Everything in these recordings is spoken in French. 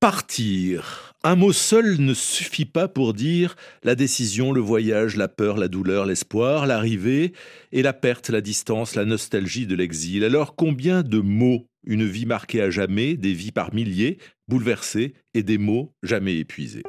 Partir. Un mot seul ne suffit pas pour dire la décision, le voyage, la peur, la douleur, l'espoir, l'arrivée et la perte, la distance, la nostalgie de l'exil. Alors combien de mots Une vie marquée à jamais, des vies par milliers, bouleversées et des mots jamais épuisés?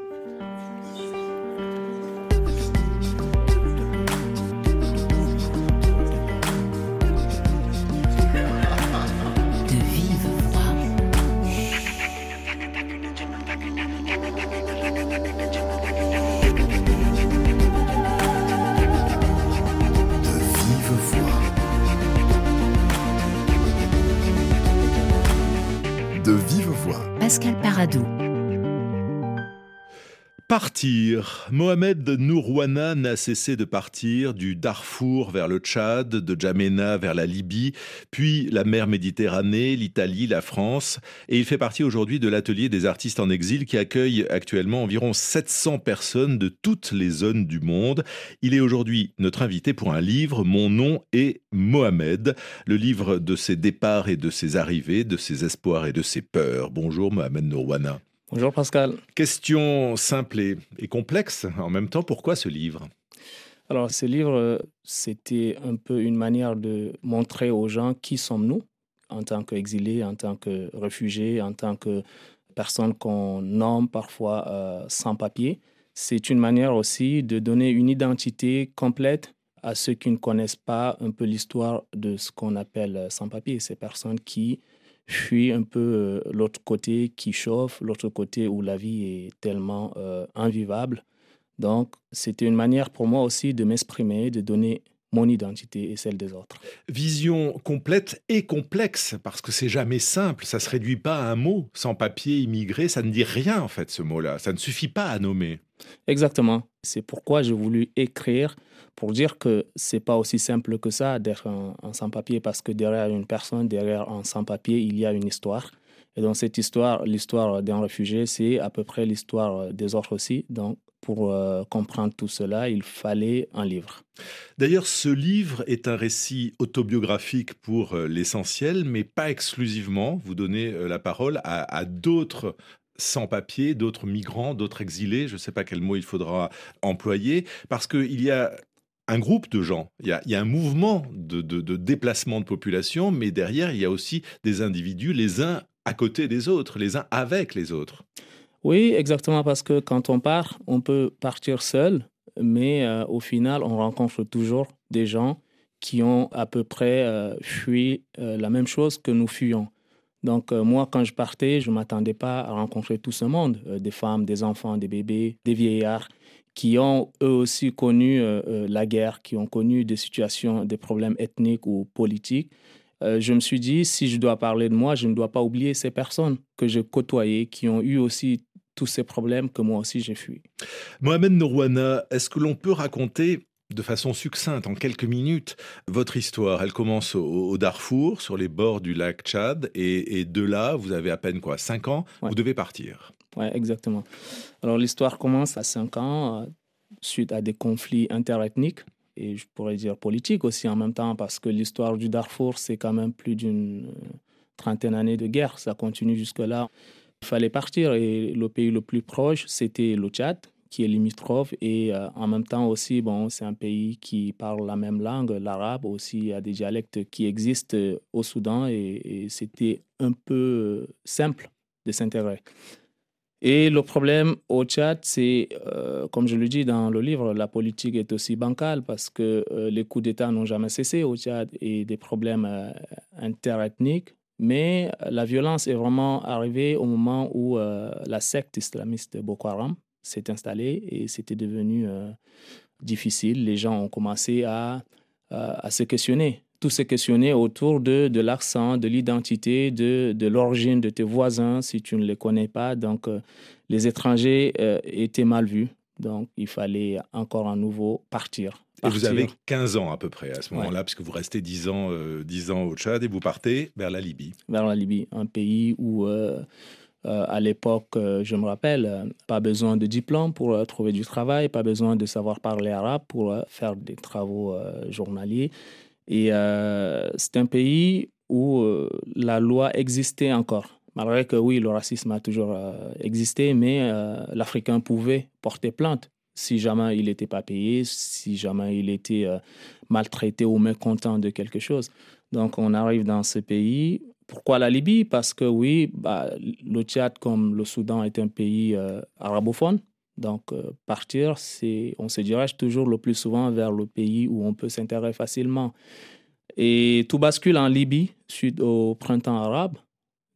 Partir. Mohamed Nourouana n'a cessé de partir du Darfour vers le Tchad, de Djamena vers la Libye, puis la mer Méditerranée, l'Italie, la France. Et il fait partie aujourd'hui de l'atelier des artistes en exil qui accueille actuellement environ 700 personnes de toutes les zones du monde. Il est aujourd'hui notre invité pour un livre, Mon nom est Mohamed, le livre de ses départs et de ses arrivées, de ses espoirs et de ses peurs. Bonjour Mohamed Nourouana. Bonjour Pascal. Question simple et, complexe en même temps, pourquoi ce livre? Alors ce livre, c'était un peu une manière de montrer aux gens qui sommes-nous en tant qu'exilés, en tant que réfugiés, en tant que personnes qu'on nomme parfois euh, sans papier. C'est une manière aussi de donner une identité complète à ceux qui ne connaissent pas un peu l'histoire de ce qu'on appelle euh, sans papier, ces personnes qui fuis un peu euh, l'autre côté qui chauffe, l'autre côté où la vie est tellement euh, invivable. Donc, c'était une manière pour moi aussi de m'exprimer, de donner mon identité et celle des autres. Vision complète et complexe, parce que c'est jamais simple, ça se réduit pas à un mot. Sans papier, immigré, ça ne dit rien en fait ce mot-là, ça ne suffit pas à nommer. Exactement, c'est pourquoi j'ai voulu écrire pour dire que c'est pas aussi simple que ça d'être un, sans-papier, parce que derrière une personne, derrière un sans-papier, il y a une histoire. Et dans cette histoire, l'histoire d'un réfugié, c'est à peu près l'histoire des autres aussi. Donc, pour euh, comprendre tout cela, il fallait un livre. D'ailleurs, ce livre est un récit autobiographique pour euh, l'essentiel, mais pas exclusivement. Vous donnez euh, la parole à, d'autres sans-papiers, d'autres migrants, d'autres exilés, je ne sais pas quel mot il faudra employer, parce qu'il y a un groupe de gens, il y a, un mouvement de, de, déplacement de population, mais derrière, il y a aussi des individus, les uns à côté des autres, les uns avec les autres. Oui, exactement, parce que quand on part, on peut partir seul, mais euh, au final, on rencontre toujours des gens qui ont à peu près euh, fui euh, la même chose que nous fuyons. Donc moi, quand je partais, je ne m'attendais pas à rencontrer tout ce monde, des femmes, des enfants, des bébés, des vieillards, qui ont eux aussi connu la guerre, qui ont connu des situations, des problèmes ethniques ou politiques. je me suis dit, si je dois parler de moi, je ne dois pas oublier ces personnes que j'ai côtoyées, qui ont eu aussi tous ces problèmes que moi aussi j'ai fui. Mohamed Nourouana, est-ce que l'on peut raconter de façon succincte, en quelques minutes, votre histoire? Elle commence au, Darfour, sur les bords du lac Tchad, et, de là, vous avez à peine quoi, 5 ans, vous devez partir. Oui, exactement. Alors l'histoire commence à 5 ans, euh, suite à des conflits interethniques, et je pourrais dire politiques aussi en même temps, parce que l'histoire du Darfour, c'est quand même plus d'une euh, trentaine d'années de guerre, ça continue jusque-là. Il fallait partir et le pays le plus proche, c'était le Tchad, qui est limitrophe. Et euh, en même temps aussi, bon, c'est un pays qui parle la même langue, l'arabe aussi. Il y a des dialectes qui existent au Soudan et, c'était un peu simple de s'intégrer. Et le problème au Tchad, c'est, euh, comme je le dis dans le livre, la politique est aussi bancale parce que euh, les coups d'État n'ont jamais cessé au Tchad et des problèmes interethniques mais euh, la violence est vraiment arrivée au moment où euh, la secte islamiste Boko Haram s'est installée et c'était devenu euh, difficile. Les gens ont commencé à, à, se questionner. Tout se questionner autour de, de l'accent, de l'identité, de, de l'origine de tes voisins si tu ne les connais pas. Donc, les étrangers étaient mal vus. Donc, il fallait encore à nouveau partir. Et vous avez 15 ans à peu près à ce moment-là, puisque vous restez 10 ans, euh, 10 ans au Tchad et vous partez vers la Libye. Vers la Libye, un pays où, euh, euh, à l'époque, euh, je me rappelle, pas besoin de diplôme pour trouver du travail, pas besoin de savoir parler arabe pour faire des travaux journaliers. Et c'est un pays où la loi existait encore. Malgré que oui, le racisme a toujours existé, mais l'Africain pouvait porter plainte si jamais il n'était pas payé, si jamais il était maltraité ou mécontent de quelque chose. Donc on arrive dans ce pays. Pourquoi la Libye? Parce que oui, bah, le Tchad comme le Soudan est un pays arabophone. Donc, euh, partir, c'est, on se dirige toujours le plus souvent vers le pays où on peut s'intéresser facilement. Et tout bascule en Libye suite au printemps arabe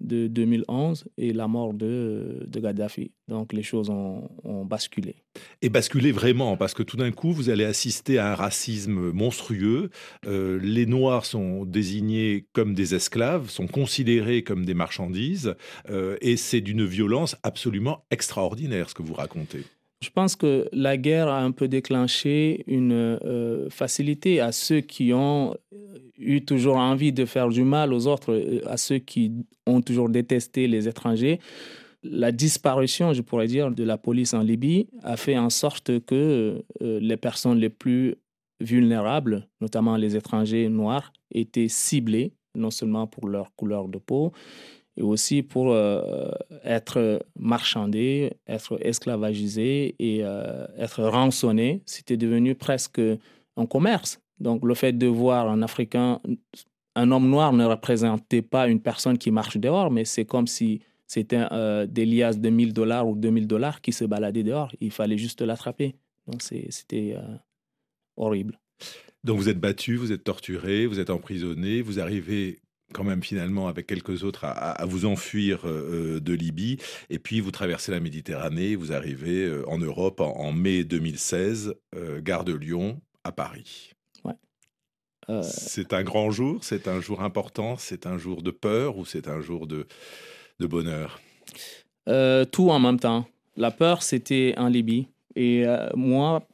de 2011 et la mort de, de Gaddafi. Donc les choses ont, basculé. Et basculé vraiment, parce que tout d'un coup, vous allez assister à un racisme monstrueux. Euh, les Noirs sont désignés comme des esclaves, sont considérés comme des marchandises, euh, et c'est d'une violence absolument extraordinaire ce que vous racontez. Je pense que la guerre a un peu déclenché une euh, facilité à ceux qui ont euh, eu toujours envie de faire du mal aux autres, euh, à ceux qui ont toujours détesté les étrangers. La disparition, je pourrais dire, de la police en Libye a fait en sorte que les personnes les plus vulnérables, notamment les étrangers noirs, étaient ciblées, non seulement pour leur couleur de peau, et aussi pour euh, être marchandé, être esclavagisé et euh, être rançonné. C'était devenu presque un commerce. Donc le fait de voir un Africain, un homme noir ne représentait pas une personne qui marche dehors, mais c'est comme si c'était euh, des liasses de 1000 dollars ou 2000 dollars qui se baladaient dehors. Il fallait juste l'attraper. Donc c'était horrible. Donc vous êtes battu, vous êtes torturé, vous êtes emprisonné, vous arrivez quand même finalement avec quelques autres à, vous enfuir euh, euh, de Libye. Et puis vous traversez la Méditerranée, vous arrivez euh, en Europe en, mai 2016, gare de Lyon, à Paris. Ouais. C'est un grand jour, c'est un jour important, c'est un jour de peur ou c'est un jour de, de bonheur? Tout en même temps. La peur, c'était en Libye. Et moi,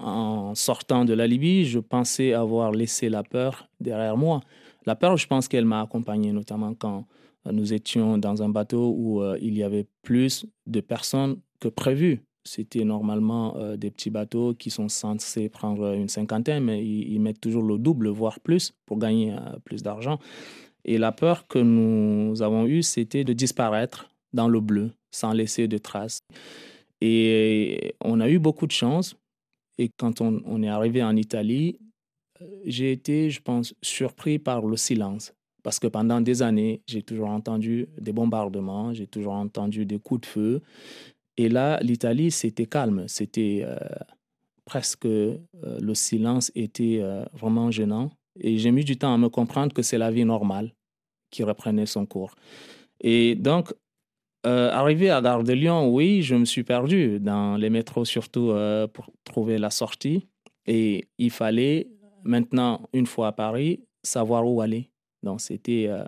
en sortant de la Libye, je pensais avoir laissé la peur derrière moi. La peur, je pense qu'elle m'a accompagné, notamment quand euh, nous étions dans un bateau où euh, il y avait plus de personnes que prévu. C'était normalement euh, des petits bateaux qui sont censés prendre une cinquantaine, mais ils, mettent toujours le double, voire plus, pour gagner plus d'argent. Et la peur que nous avons eue, c'était de disparaître dans le bleu, sans laisser de traces. Et on a eu beaucoup de chance. Et quand on est arrivé en Italie, j'ai été, je pense, surpris par le silence. Parce que pendant des années, j'ai toujours entendu des bombardements, j'ai toujours entendu des coups de feu. Et là, l'Italie, c'était calme. C'était euh, presque, euh, le silence était euh, vraiment gênant. Et j'ai mis du temps à me comprendre que c'est la vie normale qui reprenait son cours. Et donc, arrivé à Gare de Lyon, oui, je me suis perdu dans les métros, surtout pour trouver la sortie. Et il fallait Maintenant, une fois à Paris, savoir où aller. Donc, c'était euh,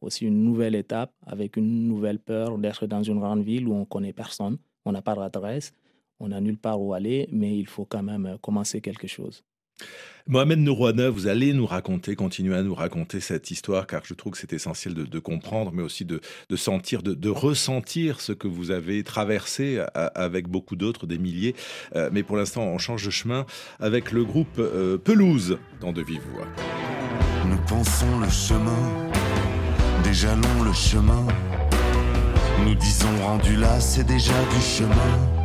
aussi une nouvelle étape avec une nouvelle peur d'être dans une grande ville où on connaît personne, on n'a pas d'adresse, on n'a nulle part où aller, mais il faut quand même euh, commencer quelque chose. Mohamed Nourouana, vous allez nous raconter, continuer à nous raconter cette histoire, car je trouve que c'est essentiel de, comprendre, mais aussi de, sentir, de, ressentir ce que vous avez traversé avec beaucoup d'autres, des milliers. Euh, mais pour l'instant, on change de chemin avec le groupe euh, Pelouse dans De Vive. Nous pensons le chemin, déjà long le chemin. Nous disons rendu là, c'est déjà du chemin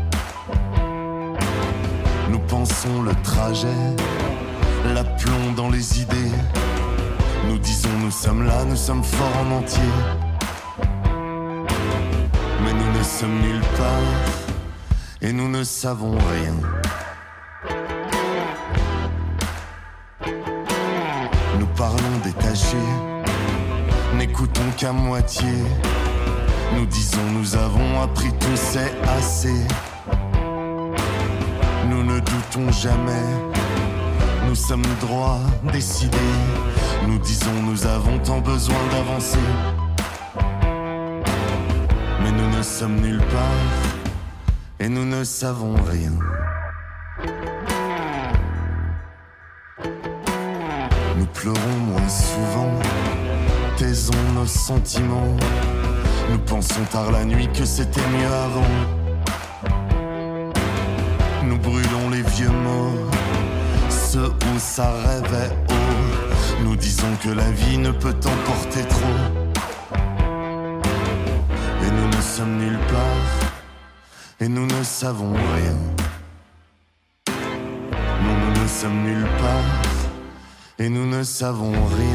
nous pensons le trajet, l'aplomb dans les idées. Nous disons nous sommes là, nous sommes forts en entier. Mais nous ne sommes nulle part et nous ne savons rien. Nous parlons détachés, n'écoutons qu'à moitié. Nous disons nous avons appris tout, c'est assez jamais. Nous sommes droits, décidés. Nous disons nous avons tant besoin d'avancer. Mais nous ne sommes nulle part et nous ne savons rien. Nous pleurons moins souvent, taisons nos sentiments. Nous pensons tard la nuit que c'était mieux avant. Où ça rêvait haut. Nous disons que la vie ne peut emporter trop. ne sommes nulle part et nous ne savons rien. Nous ne sommes nulle part et nous ne savons rien.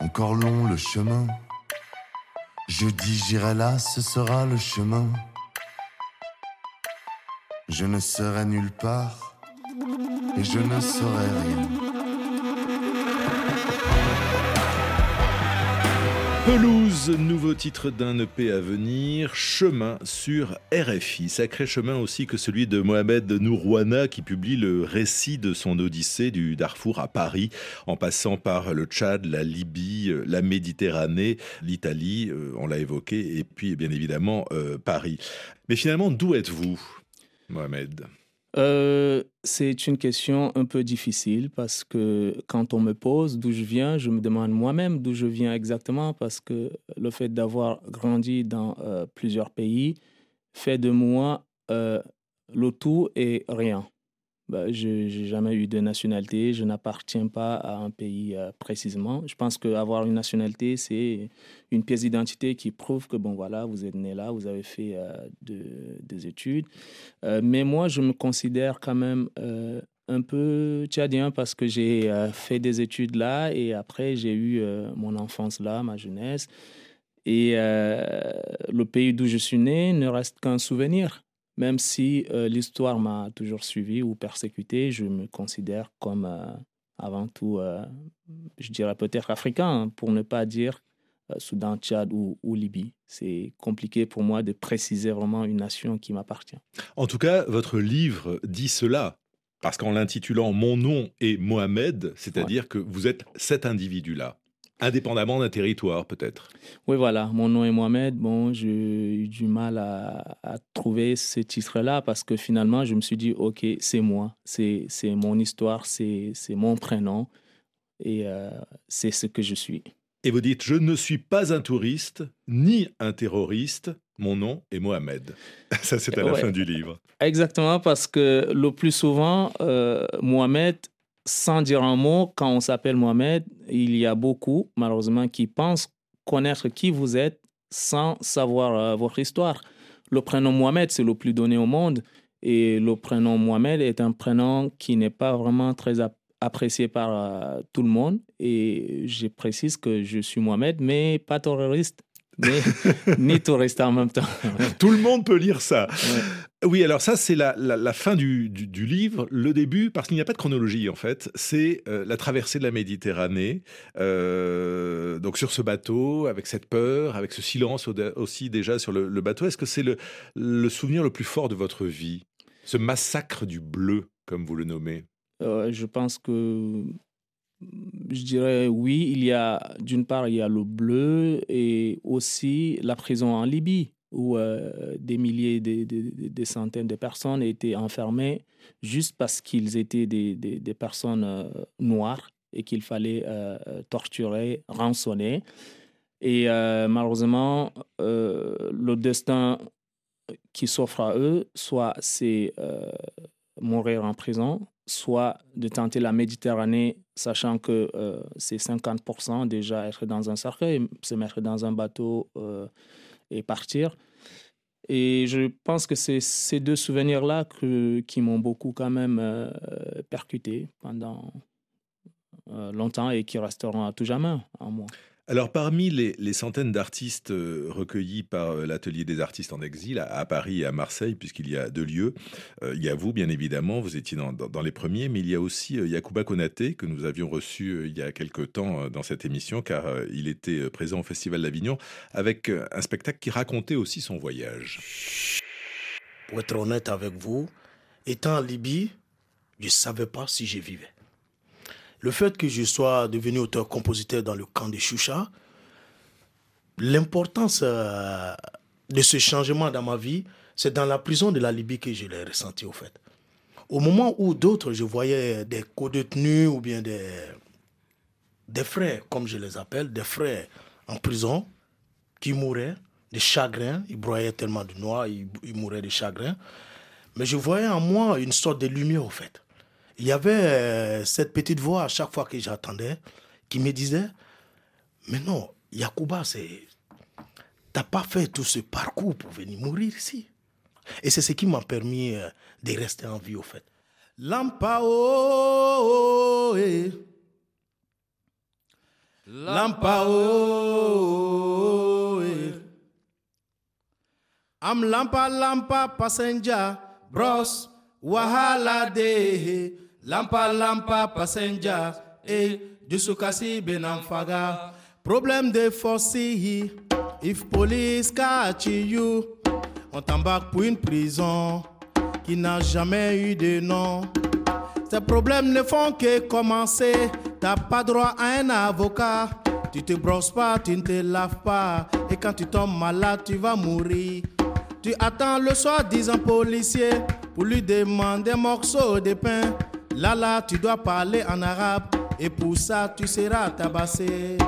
Encore long le chemin. Je dis j'irai là, ce sera le chemin. Je ne serai nulle part et je ne saurai rien. Pelouse, nouveau titre d'un EP à venir, Chemin sur RFI. Sacré chemin aussi que celui de Mohamed Nourouana qui publie le récit de son odyssée du Darfour à Paris, en passant par le Tchad, la Libye, la Méditerranée, l'Italie, euh, on l'a évoqué, et puis bien évidemment euh, Paris. Mais finalement, d'où êtes-vous, Mohamed? Euh, c'est une question un peu difficile parce que quand on me pose d'où je viens, je me demande moi-même d'où je viens exactement parce que le fait d'avoir grandi dans euh, plusieurs pays fait de moi euh, le tout et rien. Bah, je n'ai jamais eu de nationalité, je n'appartiens pas à un pays euh, précisément. Je pense qu'avoir une nationalité, c'est une pièce d'identité qui prouve que, bon, voilà, vous êtes né là, vous avez fait euh, des études. Euh, mais moi, je me considère quand même un peu tchadien parce que j'ai fait des études là et après, j'ai eu mon enfance là, ma jeunesse. Et le pays d'où je suis né ne reste qu'un souvenir. Même si euh, l'histoire m'a toujours suivi ou persécuté, je me considère comme euh, avant tout, euh, je dirais peut-être africain, hein, pour ne pas dire Soudan, Tchad ou, ou Libye. C'est compliqué pour moi de préciser vraiment une nation qui m'appartient. En tout cas, votre livre dit cela. Parce qu'en l'intitulant Mon nom est Mohamed, c'est-à-dire que vous êtes cet individu-là. Indépendamment d'un territoire, peut-être. Oui, voilà. Mon nom est Mohamed. Bon, j'ai eu du mal à, trouver ce titre-là parce que finalement, je me suis dit, OK, c'est moi. C'est mon histoire, c'est mon prénom. Et euh, c'est ce que je suis. Et vous dites, je ne suis pas un touriste, ni un terroriste. Mon nom est Mohamed. Ça, c'est à la fin du livre. Exactement, parce que le plus souvent, euh, Mohamed sans dire un mot, quand on s'appelle Mohamed, il y a beaucoup, malheureusement, qui pensent connaître qui vous êtes sans savoir euh, votre histoire. Le prénom Mohamed, c'est le plus donné au monde. Et le prénom Mohamed est un prénom qui n'est pas vraiment très apprécié par euh, tout le monde. Et je précise que je suis Mohamed, mais pas terroriste mais ni touriste en même temps. Tout le monde peut lire ça. Oui, alors ça, c'est la, la, fin du, du, livre, le début, parce qu'il n'y a pas de chronologie en fait. C'est euh, la traversée de la Méditerranée, euh, donc sur ce bateau, avec cette peur, avec ce silence aussi déjà sur le, bateau. Est-ce que c'est le, le, souvenir le plus fort de votre vie? Ce massacre du bleu, comme vous le nommez? Euh, Je pense que je dirais oui, il y a d'une part il y a le bleu et aussi la prison en Libye où euh, des milliers, des, des, centaines de personnes étaient enfermées juste parce qu'ils étaient des, des personnes euh, noires et qu'il fallait euh, torturer, rançonner. Et malheureusement, le destin qui s'offre à eux, soit c'est mourir en prison, soit de tenter la Méditerranée, sachant que euh, c'est 50% déjà être dans un cercueil, se mettre dans un bateau euh, et partir. Et je pense que c'est ces deux souvenirs-là qui m'ont beaucoup quand même euh, percuté pendant longtemps et qui resteront à tout jamais en moi. Alors parmi les, centaines d'artistes euh, recueillis par euh, l'Atelier des artistes en exil à, Paris et à Marseille, puisqu'il y a deux lieux, euh, il y a vous bien évidemment, vous étiez dans, les premiers, mais il y a aussi Yacouba Konaté que nous avions reçu il y a quelque temps dans cette émission, car il était présent au Festival d'Avignon avec un spectacle qui racontait aussi son voyage. Pour être honnête avec vous, étant en Libye, je ne savais pas si je vivais. Le fait que je sois devenu auteur-compositeur dans le camp de Choucha, l'importance euh, de ce changement dans ma vie, c'est dans la prison de la Libye que je l'ai ressenti au fait. Au moment où d'autres, je voyais des co-détenus ou bien des, des frères, comme je les appelle, des frères en prison qui mouraient de chagrin. Ils broyaient tellement de noix, ils, ils mouraient de chagrin. Mais je voyais en moi une sorte de lumière, au fait. Il y avait euh, cette petite voix à chaque fois que j'attendais qui me disait Mais non, Yakuba, c'est. T'as pas fait tout ce parcours pour venir mourir ici. Et c'est ce qui m'a permis euh, de rester en vie, au fait. Lampao, eh. Lampao, eh. Am lampa lampa passenger, bros, wahala de. Lampa lampa passenger, eh. Jusukasi benamfaga. Problème de force, if police catch you. On t'embarque pour une prison qui n'a jamais eu de nom. Ces problèmes ne font que commencer. T'as pas droit à un avocat. Tu te brosses pas, tu ne te laves pas. Et quand tu tombes malade, tu vas mourir. Tu attends le soir disant policier pour lui demander un morceau de pain. Là, là, tu dois parler en arabe. Et pour ça, tu seras tabassé.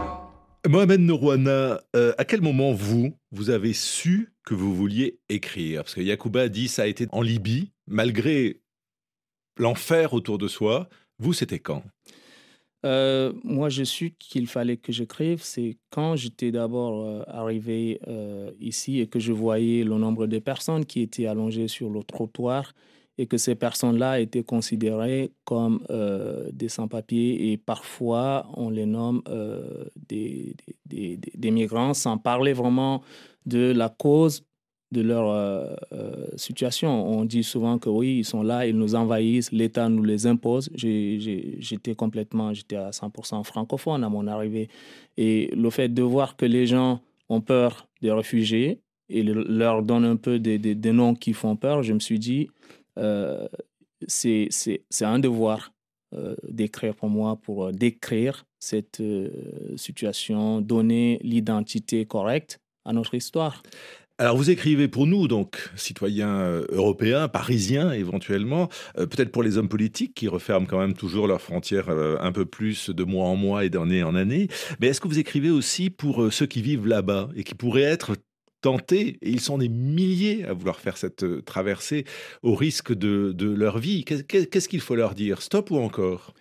Mohamed Nourouana, euh, à quel moment vous, vous avez su que vous vouliez écrire? Parce que Yacouba a dit ça a été en Libye, malgré l'enfer autour de soi. Vous, c'était quand? Euh, Moi, je su qu'il fallait que j'écrive. C'est quand j'étais d'abord euh, arrivé euh, ici et que je voyais le nombre de personnes qui étaient allongées sur le trottoir et que ces personnes-là étaient considérées comme euh, des sans-papiers et parfois on les nomme euh, des, migrants sans parler vraiment de la cause de leur euh, situation. On dit souvent que oui, ils sont là, ils nous envahissent, l'État nous les impose. J'étais complètement, j'étais à 100% francophone à mon arrivée. Et le fait de voir que les gens ont peur des réfugiés et leur donne un peu des noms qui font peur, je me suis dit, euh, c'est un devoir euh, d'écrire pour moi, pour décrire cette euh, situation, donner l'identité correcte à notre histoire. Alors vous écrivez pour nous, donc citoyens européens, parisiens éventuellement, euh, peut-être pour les hommes politiques qui referment quand même toujours leurs frontières euh, un peu plus de mois en mois et d'année en année, mais est-ce que vous écrivez aussi pour euh, ceux qui vivent là-bas et qui pourraient être tentés, et ils sont des milliers à vouloir faire cette traversée au risque de, de leur vie. Qu'est-ce qu'il faut leur dire? Stop ou encore?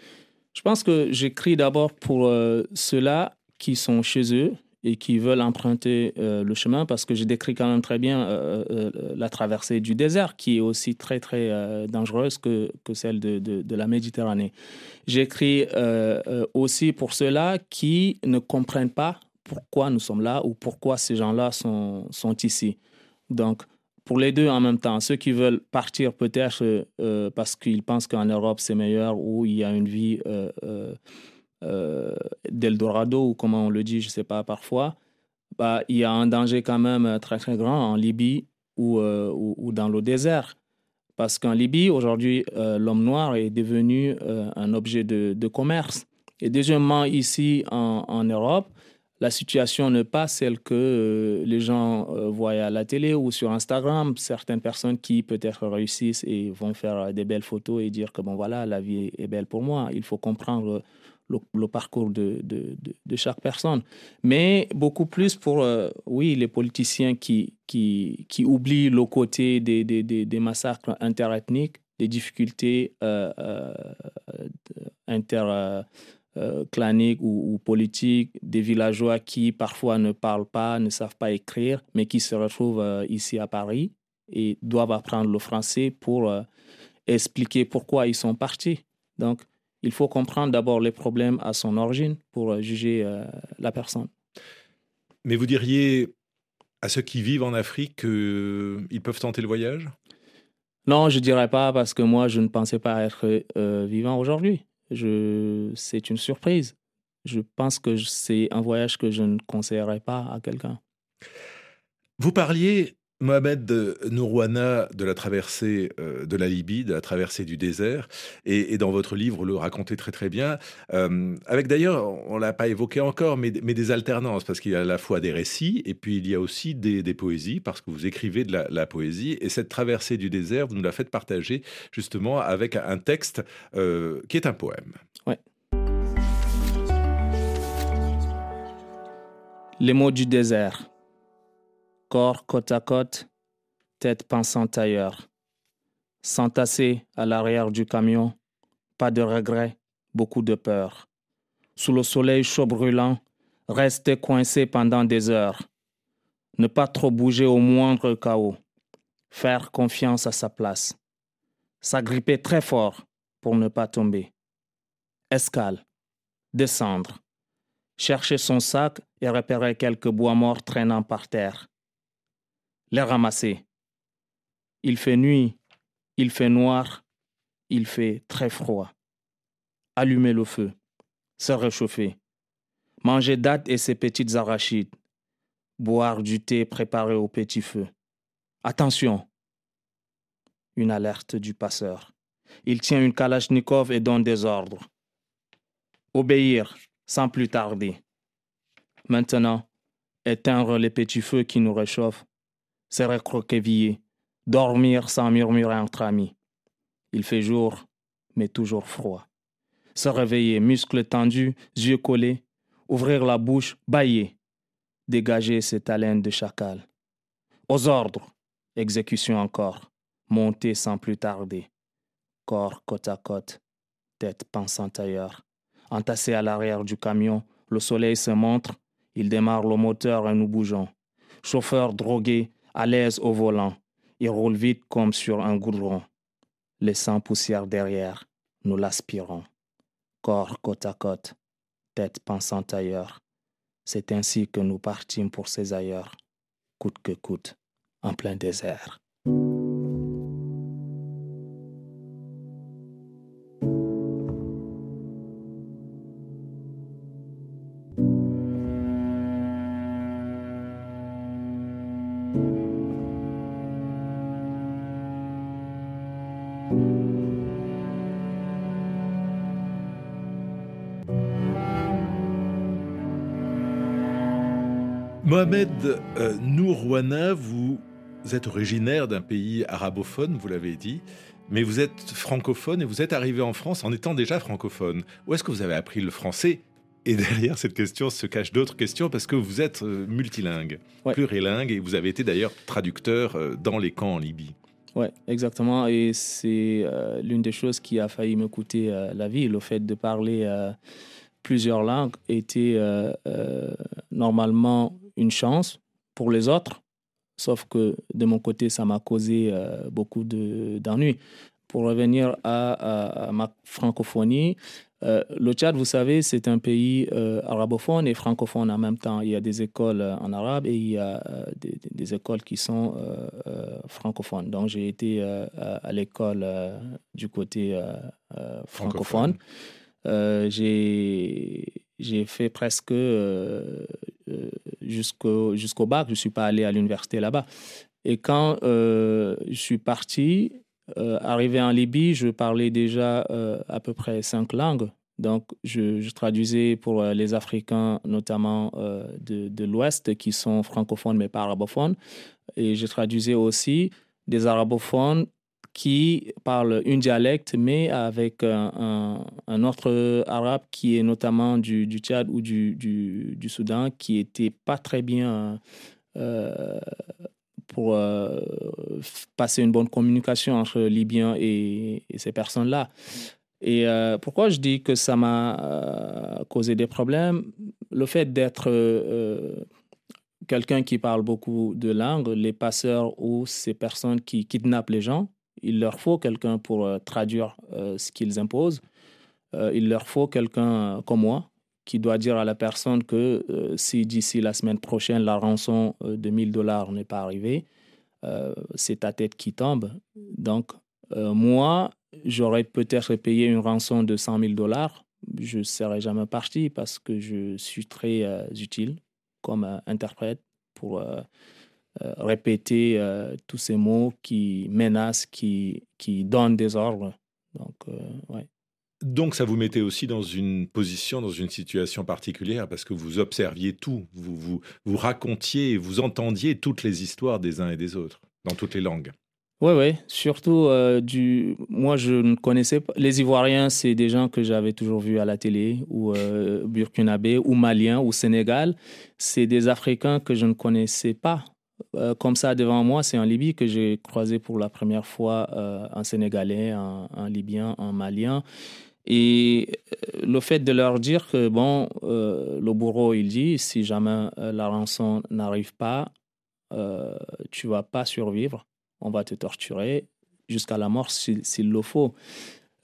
Je pense que j'écris d'abord pour euh, ceux-là qui sont chez eux et qui veulent emprunter euh, le chemin parce que je décris quand même très bien euh, euh, la traversée du désert qui est aussi très très euh, dangereuse que, que celle de, de la Méditerranée. J'écris aussi pour ceux-là qui ne comprennent pas pourquoi nous sommes là ou pourquoi ces gens-là sont, sont ici. Donc, pour les deux en même temps, ceux qui veulent partir peut-être euh, parce qu'ils pensent qu'en Europe c'est meilleur ou il y a une vie euh, euh, d'Eldorado ou comment on le dit, je ne sais pas parfois, bah, il y a un danger quand même très très grand en Libye ou, ou, ou dans le désert. Parce qu'en Libye, aujourd'hui, l'homme noir est devenu un objet de, de, commerce. Et deuxièmement, ici en, en Europe, la situation n'est pas celle que euh, les gens euh, voient à la télé ou sur Instagram. Certaines personnes qui peut-être réussissent et vont faire des belles photos et dire que bon voilà, la vie est belle pour moi. Il faut comprendre le, parcours de, de, de, chaque personne. Mais beaucoup plus pour, euh, oui, les politiciens qui, qui, qui oublient le côté des, des, des, des massacres interethniques, des difficultés euh, euh, inter euh, claniques ou, ou politiques, des villageois qui parfois ne parlent pas, ne savent pas écrire, mais qui se retrouvent euh, ici à Paris et doivent apprendre le français pour euh, expliquer pourquoi ils sont partis. Donc, il faut comprendre d'abord les problèmes à son origine pour juger la personne. Mais vous diriez à ceux qui vivent en Afrique qu'ils peuvent tenter le voyage? Non, je ne dirais pas parce que moi, je ne pensais pas être euh, vivant aujourd'hui je, c'est une surprise. Je pense que c'est un voyage que je ne conseillerais pas à quelqu'un. Vous parliez Mohamed Nourouana de la traversée euh, de la Libye, de la traversée du désert, et, dans votre livre, le racontez très très bien, euh, avec d'ailleurs, on l'a pas évoqué encore, mais, des alternances, parce qu'il y a à la fois des récits, et puis il y a aussi des, poésies, parce que vous écrivez de la, poésie, et cette traversée du désert, vous nous la faites partager justement avec un texte euh, qui est un poème. Ouais. Les mots du désert corps côte à côte, tête pensant ailleurs. S'entasser à l'arrière du camion, pas de regret, beaucoup de peur. Sous le soleil chaud brûlant, rester coincé pendant des heures. Ne pas trop bouger au moindre chaos. Faire confiance à sa place. S'agripper très fort pour ne pas tomber. Escale. Descendre. Chercher son sac et repérer quelques bois morts traînant par terre les ramasser. Il fait nuit, il fait noir, il fait très froid. Allumer le feu, se réchauffer, manger dattes et ses petites arachides, boire du thé préparé au petit feu. Attention! Une alerte du passeur. Il tient une kalachnikov et donne des ordres. Obéir sans plus tarder. Maintenant, éteindre les petits feux qui nous réchauffent se recroqueviller, dormir sans murmurer entre amis. Il fait jour, mais toujours froid. Se réveiller, muscles tendus, yeux collés, ouvrir la bouche, bailler, dégager cette haleine de chacal. Aux ordres, exécution encore, monter sans plus tarder, corps côte à côte, tête pensant ailleurs. Entassé à l'arrière du camion, le soleil se montre, il démarre le moteur et nous bougeons. Chauffeur drogué, à l'aise au volant, il roule vite comme sur un goudron. Laissant poussière derrière, nous l'aspirons. Corps côte à côte, tête pensant ailleurs. C'est ainsi que nous partîmes pour ces ailleurs, coûte que coûte, en plein désert. Mohamed euh, Nourouana, vous êtes originaire d'un pays arabophone, vous l'avez dit, mais vous êtes francophone et vous êtes arrivé en France en étant déjà francophone. Où est-ce que vous avez appris le français? Et derrière cette question se cachent d'autres questions parce que vous êtes euh, multilingue, plurilingue, et vous avez été d'ailleurs traducteur euh, dans les camps en Libye. Oui, exactement. Et c'est l'une des choses qui a failli me coûter la vie, le fait de parler plusieurs langues était normalement une chance pour les autres, sauf que de mon côté, ça m'a causé euh, beaucoup d'ennuis. Pour revenir à, ma francophonie, euh, le Tchad, vous savez, c'est un pays euh, arabophone et francophone en même temps. Il y a des écoles en arabe et il y a des, écoles qui sont francophones. Donc j'ai été à l'école du côté francophone. francophone. j'ai fait presque jusqu'au jusqu'au bac. Je ne suis pas allé à l'université là-bas. Et quand euh, je suis parti, euh, arrivé en Libye, je parlais déjà euh, à peu près cinq langues. Donc, je, traduisais pour les Africains, notamment de, de l'Ouest, qui sont francophones mais pas arabophones. Et je traduisais aussi des arabophones qui parle une dialecte, mais avec un, un, autre arabe qui est notamment du, Tchad ou du, Soudan, qui était pas très bien euh, pour euh, passer une bonne communication entre Libyens et, ces personnes-là. Et euh, pourquoi je dis que ça m'a causé des problèmes? Le fait d'être quelqu'un qui parle beaucoup de langues, les passeurs ou ces personnes qui kidnappent les gens, il leur faut quelqu'un pour euh, traduire euh, ce qu'ils imposent. Euh, il leur faut quelqu'un comme moi qui doit dire à la personne que si d'ici la semaine prochaine la rançon de 1000 dollars n'est pas arrivée, c'est ta tête qui tombe. Donc, moi, j'aurais peut-être payé une rançon de 100 000 dollars. Je ne serais jamais parti parce que je suis très utile comme interprète pour répéter tous ces mots qui menacent, qui, qui donnent des ordres. Donc, ouais. Donc ça vous mettait aussi dans une position, dans une situation particulière, parce que vous observiez tout, vous, vous, vous racontiez, vous entendiez toutes les histoires des uns et des autres, dans toutes les langues. Oui, oui, surtout euh, du. Moi, je ne connaissais pas. Les Ivoiriens, c'est des gens que j'avais toujours vus à la télé, ou euh, burkinabé, ou maliens, ou sénégal. C'est des Africains que je ne connaissais pas. Euh, comme ça, devant moi, c'est en Libye que j'ai croisé pour la première fois un Sénégalais, un, Libyen, un Malien. Et le fait de leur dire que, bon, le bourreau, il dit, si jamais la rançon n'arrive pas, tu vas pas survivre on va te torturer jusqu'à la mort s'il le faut.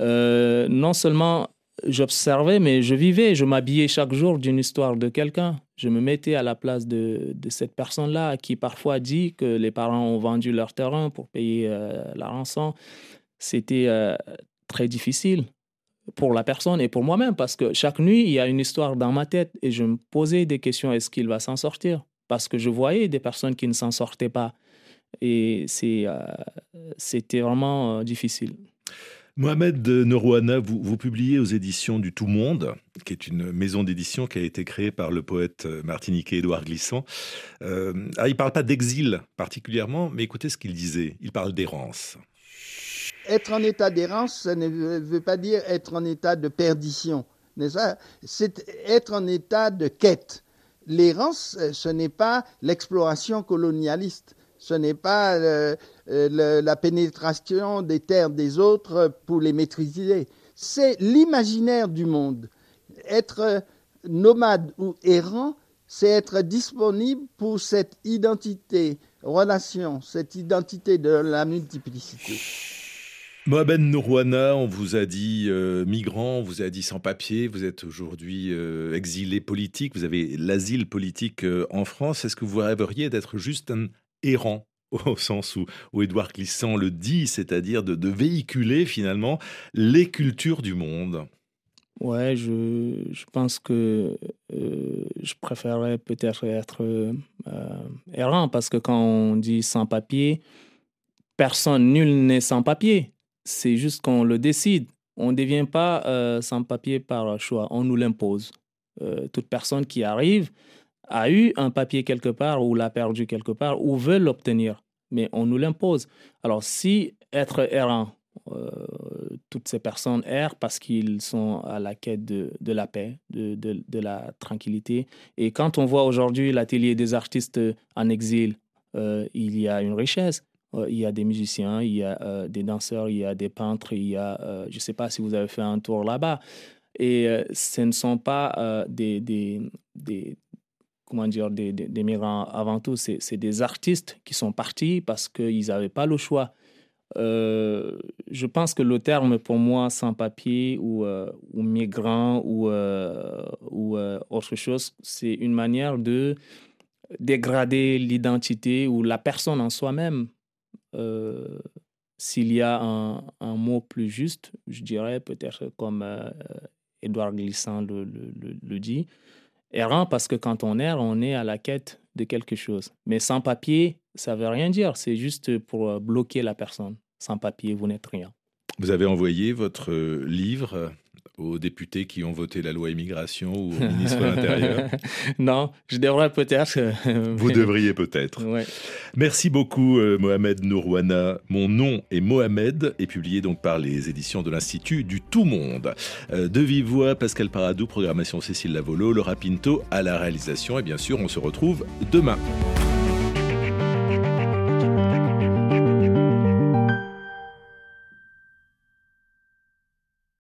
Euh, non seulement j'observais, mais je vivais, je m'habillais chaque jour d'une histoire de quelqu'un. Je me mettais à la place de, cette personne-là qui parfois dit que les parents ont vendu leur terrain pour payer euh, la rançon. C'était euh, très difficile pour la personne et pour moi-même parce que chaque nuit, il y a une histoire dans ma tête et je me posais des questions, est-ce qu'il va s'en sortir? Parce que je voyais des personnes qui ne s'en sortaient pas. Et euh, c'était vraiment difficile. Mohamed Norouana, vous, publiez aux éditions du Tout Monde, qui est une maison d'édition qui a été créée par le poète martiniquais Édouard Glissant. Euh, ah, il ne parle pas d'exil particulièrement, mais écoutez ce qu'il disait. Il parle d'errance. Être en état d'errance, ça ne veut pas dire être en état de perdition. C'est être en état de quête. L'errance, ce n'est pas l'exploration colonialiste ce n'est pas euh, euh, la pénétration des terres des autres pour les maîtriser. C'est l'imaginaire du monde. Être nomade ou errant, c'est être disponible pour cette identité, relation, cette identité de la multiplicité. Mohamed Nourouana, on vous a dit euh, migrant, on vous a dit sans papier, vous êtes aujourd'hui exilé politique, vous avez l'asile politique en France. Est-ce que vous rêveriez d'être juste un errant au sens où, où Édouard Glissant le dit, c'est-à-dire de, véhiculer finalement les cultures du monde. Ouais, je, pense que euh, je préférerais peut-être être euh, errant parce que quand on dit sans papier, personne, nul n'est sans papier. C'est juste qu'on le décide. On ne devient pas euh, sans papier par choix, on nous l'impose. toute personne qui arrive, a eu un papier quelque part ou l'a perdu quelque part ou veut l'obtenir, mais on nous l'impose. Alors si être errant, euh, toutes ces personnes errent parce qu'ils sont à la quête de, de la paix, de, de, de, la tranquillité. Et quand on voit aujourd'hui l'atelier des artistes en exil, euh, il y a une richesse. Euh, il y a des musiciens, il y a des danseurs, il y a des peintres, il y a, je ne sais pas si vous avez fait un tour là-bas. Et ce ne sont pas des, des, des, comment dire, des, migrants avant tout, c'est des artistes qui sont partis parce qu'ils n'avaient pas le choix. Euh, je pense que le terme pour moi sans papier ou, euh, ou migrant ou, euh, ou autre chose, c'est une manière de dégrader l'identité ou la personne en soi-même. S'il y a un, un, mot plus juste, je dirais peut-être comme Édouard Glissant le, le, le dit, Errant parce que quand on erre, on est à la quête de quelque chose. Mais sans papier, ça veut rien dire. C'est juste pour euh, bloquer la personne. Sans papier, vous n'êtes rien. Vous avez envoyé votre euh, livre aux députés qui ont voté la loi immigration ou au ministre de l'Intérieur Non, je devrais peut-être. Vous devriez peut-être. Merci beaucoup, euh, Mohamed Nourouana. Mon nom est Mohamed est publié donc par les éditions de l'Institut du Tout Monde. Euh, de vive voix, Pascal Paradou, programmation Cécile Lavolo, Laura Pinto à la réalisation. Et bien sûr, on se retrouve demain.